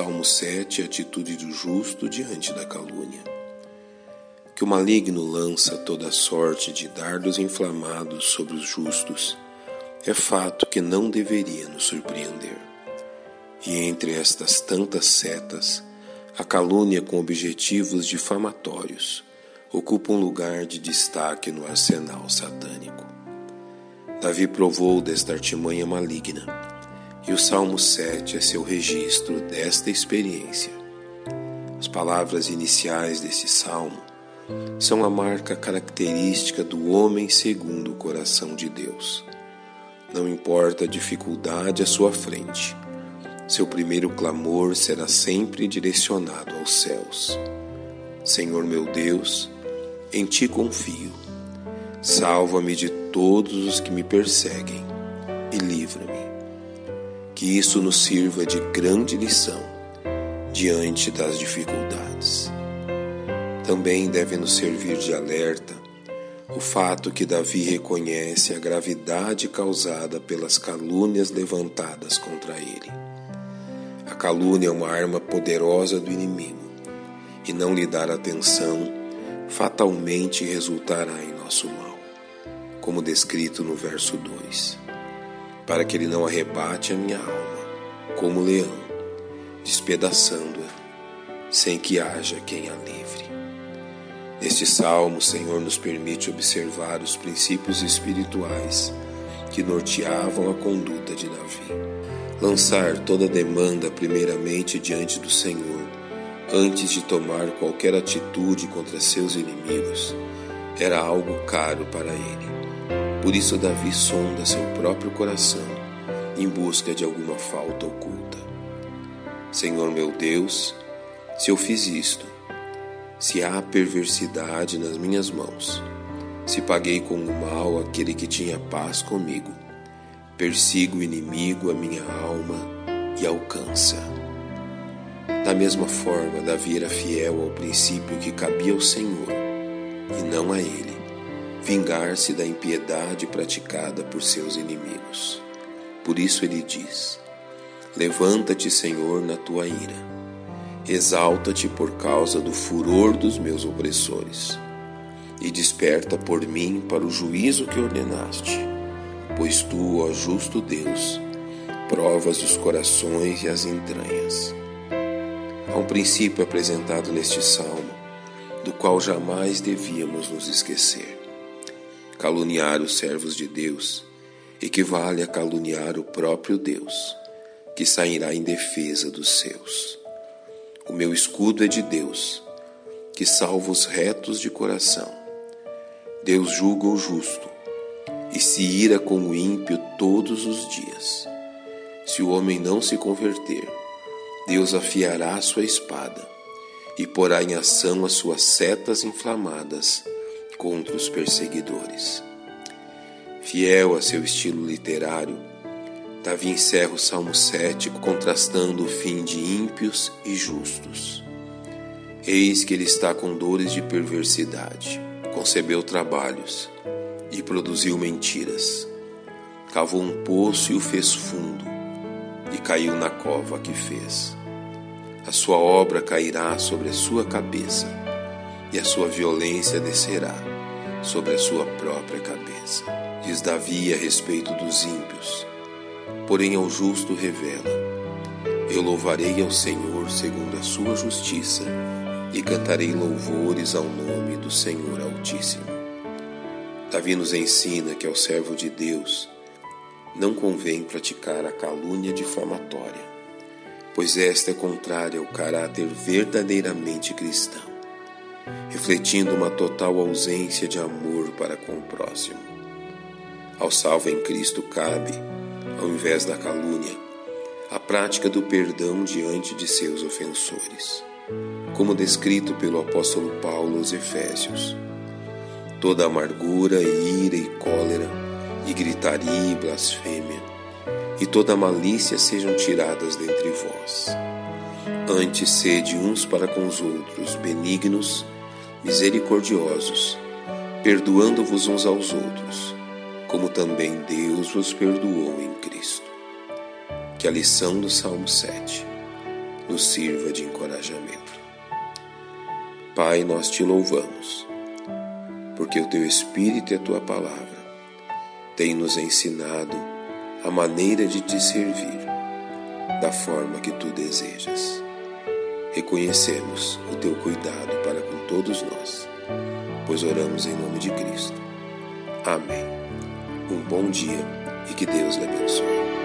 Salmo 7 a atitude do justo diante da calúnia. Que o maligno lança toda sorte de dardos inflamados sobre os justos é fato que não deveria nos surpreender. E entre estas tantas setas, a calúnia com objetivos difamatórios ocupa um lugar de destaque no arsenal satânico. Davi provou desta artimanha maligna, e o Salmo 7 é seu registro desta experiência. As palavras iniciais desse salmo são a marca característica do homem segundo o coração de Deus. Não importa a dificuldade à sua frente, seu primeiro clamor será sempre direcionado aos céus. Senhor meu Deus, em ti confio. Salva-me de todos os que me perseguem e livra-me. Que isso nos sirva de grande lição diante das dificuldades. Também deve nos servir de alerta o fato que Davi reconhece a gravidade causada pelas calúnias levantadas contra ele. A calúnia é uma arma poderosa do inimigo e não lhe dar atenção fatalmente resultará em nosso mal, como descrito no verso 2, para que ele não arrebate a minha alma, como leão, despedaçando-a, sem que haja quem a livre. Neste salmo, o Senhor nos permite observar os princípios espirituais que norteavam a conduta de Davi. Lançar toda demanda primeiramente diante do Senhor antes de tomar qualquer atitude contra seus inimigos, era algo caro para ele. Por isso, Davi sonda seu próprio coração em busca de alguma falta oculta. Senhor meu Deus, se eu fiz isto, se há perversidade nas minhas mãos, se paguei com o mal aquele que tinha paz comigo, persigo o inimigo a minha alma e alcança. Da mesma forma, Davi era fiel ao princípio que cabia ao Senhor e não a ele, vingar-se da impiedade praticada por seus inimigos. Por isso ele diz: Levanta-te, Senhor, na tua ira. Exalta-te por causa do furor dos meus opressores. E desperta por mim para o juízo que ordenaste. Pois tu, ó justo Deus, provas os corações e as entranhas. Há um princípio apresentado neste salmo, do qual jamais devíamos nos esquecer. Caluniar os servos de Deus equivale a caluniar o próprio Deus, que sairá em defesa dos seus. O meu escudo é de Deus, que salva os retos de coração. Deus julga o justo e se ira com o ímpio todos os dias. Se o homem não se converter, Deus afiará a sua espada e porá em ação as suas setas inflamadas contra os perseguidores. Fiel a seu estilo literário, Davi encerra o Salmo 7 contrastando o fim de ímpios e justos. Eis que ele está com dores de perversidade, concebeu trabalhos e produziu mentiras. Cavou um poço e o fez fundo, e caiu na cova que fez a sua obra cairá sobre a sua cabeça, e a sua violência descerá sobre a sua própria cabeça. Diz Davi a respeito dos ímpios, porém ao justo revela: Eu louvarei ao Senhor segundo a sua justiça, e cantarei louvores ao nome do Senhor Altíssimo. Davi nos ensina que ao servo de Deus não convém praticar a calúnia difamatória pois esta é contrária ao caráter verdadeiramente cristão, refletindo uma total ausência de amor para com o próximo. Ao salvo em Cristo cabe, ao invés da calúnia, a prática do perdão diante de seus ofensores, como descrito pelo apóstolo Paulo aos Efésios. Toda amargura, ira e cólera, e gritaria e blasfêmia, e toda malícia sejam tiradas dentre vós. Antes sede uns para com os outros benignos, misericordiosos, perdoando-vos uns aos outros, como também Deus vos perdoou em Cristo. Que a lição do Salmo 7 nos sirva de encorajamento. Pai, nós te louvamos, porque o teu Espírito e a tua palavra têm nos ensinado a maneira de te servir da forma que tu desejas. Reconhecemos o teu cuidado para com todos nós, pois oramos em nome de Cristo. Amém. Um bom dia e que Deus lhe abençoe.